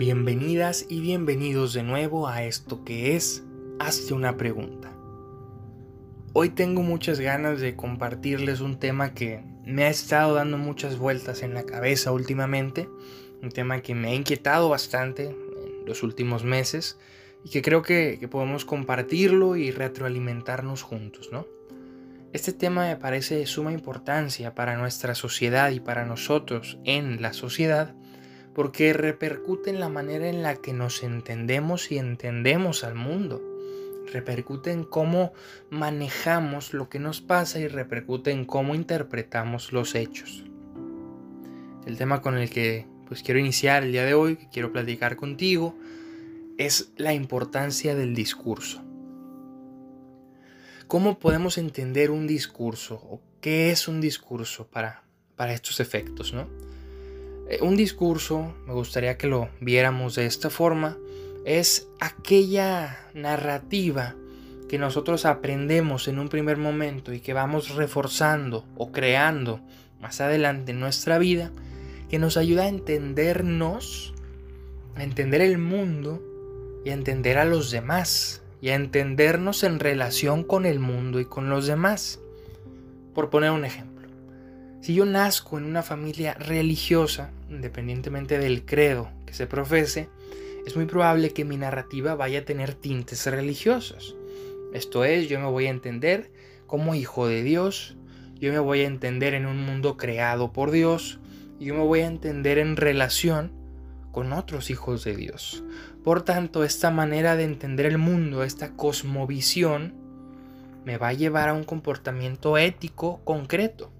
Bienvenidas y bienvenidos de nuevo a esto que es Hazte una pregunta. Hoy tengo muchas ganas de compartirles un tema que me ha estado dando muchas vueltas en la cabeza últimamente, un tema que me ha inquietado bastante en los últimos meses y que creo que, que podemos compartirlo y retroalimentarnos juntos, ¿no? Este tema me parece de suma importancia para nuestra sociedad y para nosotros en la sociedad porque repercute en la manera en la que nos entendemos y entendemos al mundo. Repercute en cómo manejamos lo que nos pasa y repercute en cómo interpretamos los hechos. El tema con el que pues quiero iniciar el día de hoy, que quiero platicar contigo, es la importancia del discurso. ¿Cómo podemos entender un discurso o qué es un discurso para, para estos efectos, no? Eh, un discurso, me gustaría que lo viéramos de esta forma, es aquella narrativa que nosotros aprendemos en un primer momento y que vamos reforzando o creando más adelante en nuestra vida, que nos ayuda a entendernos, a entender el mundo y a entender a los demás y a entendernos en relación con el mundo y con los demás. Por poner un ejemplo. Si yo nazco en una familia religiosa, independientemente del credo que se profese, es muy probable que mi narrativa vaya a tener tintes religiosos. Esto es, yo me voy a entender como hijo de Dios, yo me voy a entender en un mundo creado por Dios, yo me voy a entender en relación con otros hijos de Dios. Por tanto, esta manera de entender el mundo, esta cosmovisión, me va a llevar a un comportamiento ético concreto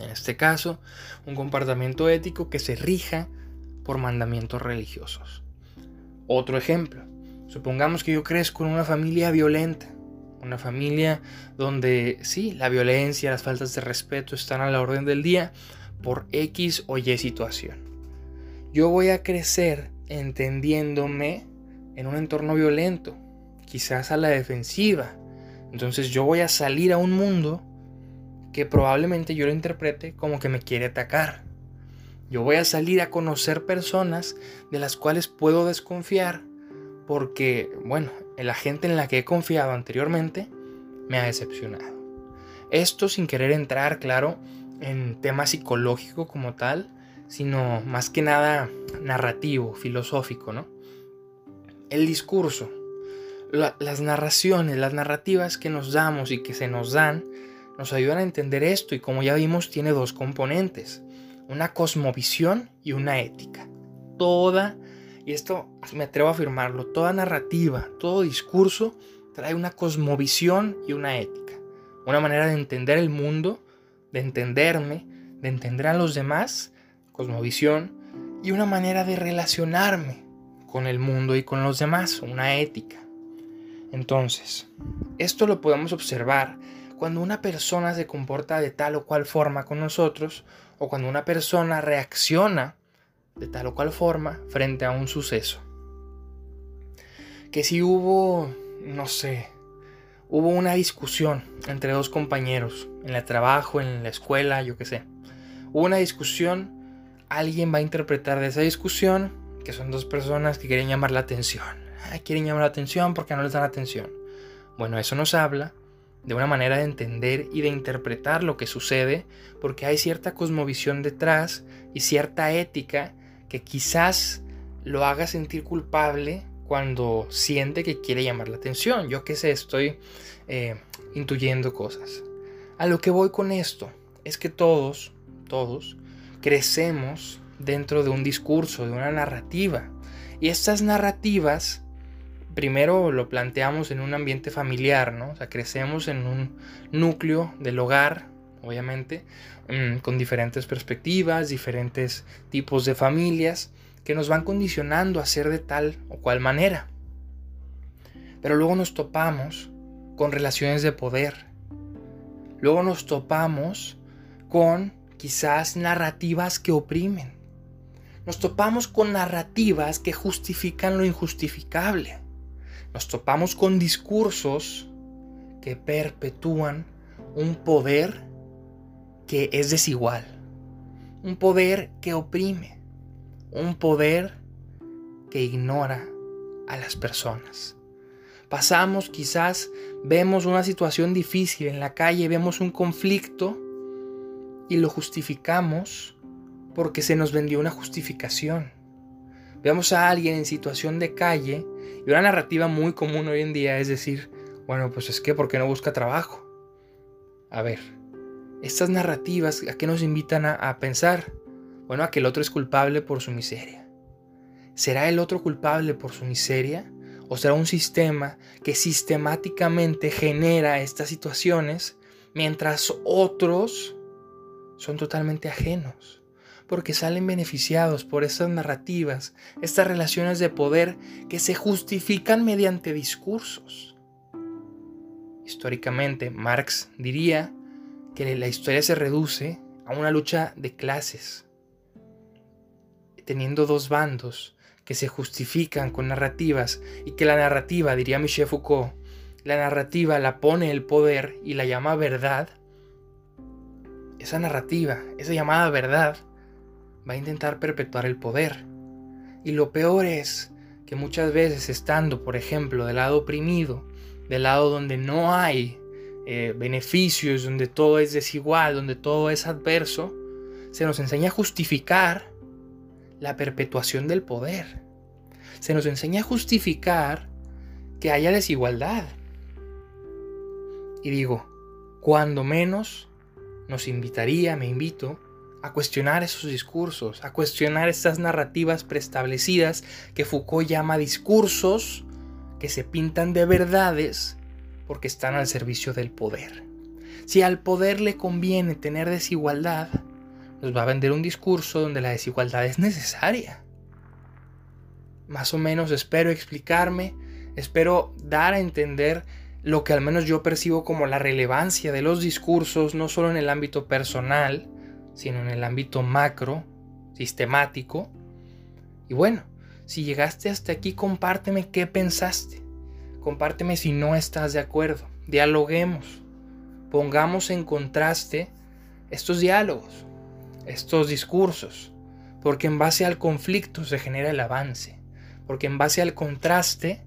en este caso, un comportamiento ético que se rija por mandamientos religiosos. Otro ejemplo, supongamos que yo crezco en una familia violenta, una familia donde sí, la violencia, las faltas de respeto están a la orden del día por X o Y situación. Yo voy a crecer entendiéndome en un entorno violento, quizás a la defensiva. Entonces yo voy a salir a un mundo que probablemente yo lo interprete como que me quiere atacar. Yo voy a salir a conocer personas de las cuales puedo desconfiar porque, bueno, la gente en la que he confiado anteriormente me ha decepcionado. Esto sin querer entrar, claro, en tema psicológico como tal, sino más que nada narrativo, filosófico, ¿no? El discurso, las narraciones, las narrativas que nos damos y que se nos dan, nos ayudan a entender esto y como ya vimos tiene dos componentes, una cosmovisión y una ética. Toda, y esto me atrevo a afirmarlo, toda narrativa, todo discurso trae una cosmovisión y una ética, una manera de entender el mundo, de entenderme, de entender a los demás, cosmovisión, y una manera de relacionarme con el mundo y con los demás, una ética. Entonces, esto lo podemos observar cuando una persona se comporta de tal o cual forma con nosotros o cuando una persona reacciona de tal o cual forma frente a un suceso. Que si hubo, no sé, hubo una discusión entre dos compañeros en el trabajo, en la escuela, yo qué sé. Hubo una discusión, alguien va a interpretar de esa discusión que son dos personas que quieren llamar la atención. quieren llamar la atención porque no les dan atención. Bueno, eso nos habla de una manera de entender y de interpretar lo que sucede, porque hay cierta cosmovisión detrás y cierta ética que quizás lo haga sentir culpable cuando siente que quiere llamar la atención. Yo qué sé, estoy eh, intuyendo cosas. A lo que voy con esto es que todos, todos, crecemos dentro de un discurso, de una narrativa. Y estas narrativas primero lo planteamos en un ambiente familiar, ¿no? O sea, crecemos en un núcleo del hogar, obviamente, mm, con diferentes perspectivas, diferentes tipos de familias que nos van condicionando a ser de tal o cual manera. Pero luego nos topamos con relaciones de poder. Luego nos topamos con quizás narrativas que oprimen. Nos topamos con narrativas que justifican lo injustificable nos topamos con discursos que perpetúan un poder que es desigual, un poder que oprime, un poder que ignora a las personas. Pasamos, quizás vemos una situación difícil en la calle, vemos un conflicto y lo justificamos porque se nos vendió una justificación. Vemos a alguien en situación de calle y una narrativa muy común hoy en día es decir, bueno, pues es que, ¿por qué no busca trabajo? A ver, estas narrativas, ¿a qué nos invitan a, a pensar? Bueno, a que el otro es culpable por su miseria. ¿Será el otro culpable por su miseria? ¿O será un sistema que sistemáticamente genera estas situaciones mientras otros son totalmente ajenos? Porque salen beneficiados por estas narrativas, estas relaciones de poder que se justifican mediante discursos. Históricamente, Marx diría que la historia se reduce a una lucha de clases, teniendo dos bandos que se justifican con narrativas y que la narrativa, diría Michel Foucault, la narrativa la pone el poder y la llama verdad, esa narrativa, esa llamada verdad, va a intentar perpetuar el poder. Y lo peor es que muchas veces estando, por ejemplo, del lado oprimido, del lado donde no hay eh, beneficios, donde todo es desigual, donde todo es adverso, se nos enseña a justificar la perpetuación del poder. Se nos enseña a justificar que haya desigualdad. Y digo, cuando menos nos invitaría, me invito, a cuestionar esos discursos, a cuestionar estas narrativas preestablecidas que Foucault llama discursos que se pintan de verdades porque están al servicio del poder. Si al poder le conviene tener desigualdad, nos va a vender un discurso donde la desigualdad es necesaria. Más o menos espero explicarme, espero dar a entender lo que al menos yo percibo como la relevancia de los discursos, no solo en el ámbito personal, sino en el ámbito macro, sistemático. Y bueno, si llegaste hasta aquí, compárteme qué pensaste. Compárteme si no estás de acuerdo. Dialoguemos. Pongamos en contraste estos diálogos estos discursos, porque en base al conflicto se genera el avance, porque en base al contraste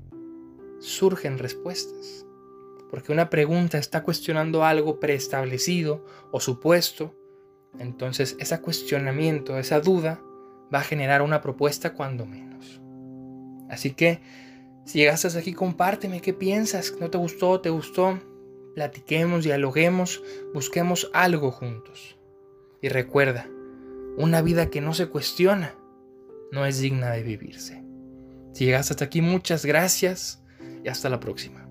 surgen respuestas, porque una pregunta está cuestionando algo preestablecido o supuesto, entonces ese cuestionamiento, esa duda, va a generar una propuesta cuando menos. Así que, si llegaste hasta aquí, compárteme qué piensas, no te gustó, te gustó, platiquemos, dialoguemos, busquemos algo juntos. Y recuerda, una vida que no se cuestiona no es digna de vivirse. Si llegaste hasta aquí, muchas gracias y hasta la próxima.